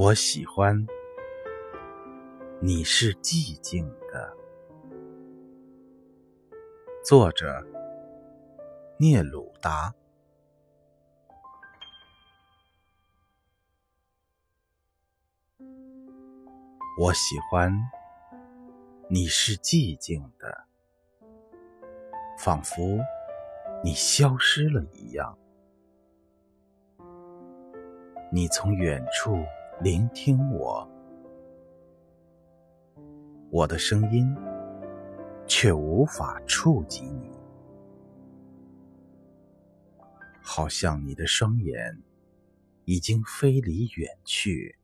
我喜欢你是寂静的。作者：聂鲁达。我喜欢你是寂静的，仿佛你消失了一样。你从远处。聆听我，我的声音却无法触及你，好像你的双眼已经飞离远去，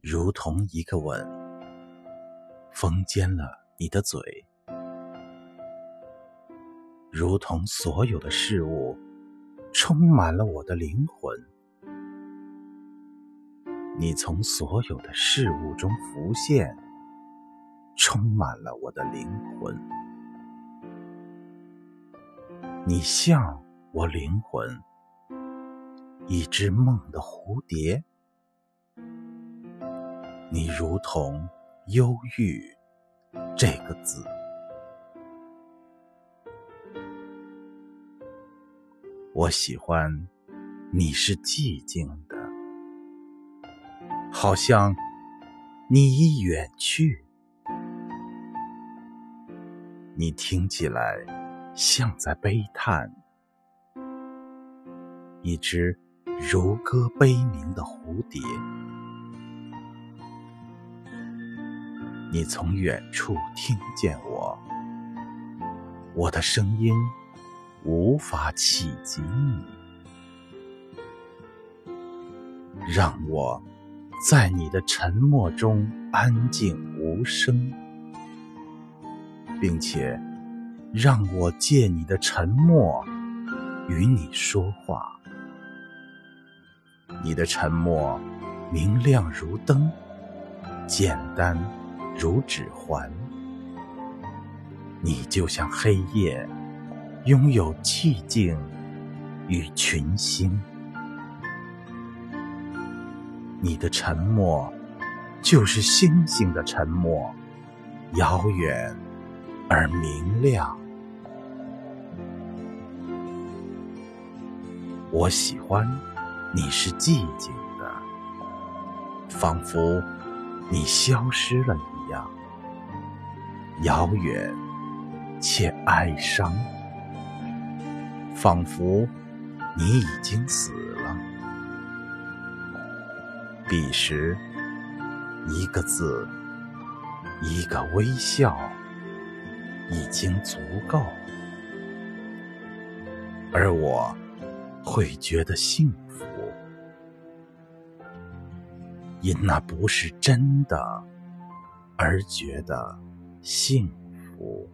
如同一个吻封缄了你的嘴，如同所有的事物充满了我的灵魂。你从所有的事物中浮现，充满了我的灵魂。你像我灵魂一只梦的蝴蝶，你如同忧郁这个字。我喜欢你是寂静的。好像你已远去，你听起来像在悲叹，一只如歌悲鸣的蝴蝶。你从远处听见我，我的声音无法企及你，让我。在你的沉默中安静无声，并且让我借你的沉默与你说话。你的沉默明亮如灯，简单如指环。你就像黑夜，拥有寂静与群星。你的沉默，就是星星的沉默，遥远而明亮。我喜欢你是寂静的，仿佛你消失了一样，遥远且哀伤，仿佛你已经死。彼时，一个字，一个微笑，已经足够，而我会觉得幸福，因那不是真的而觉得幸福。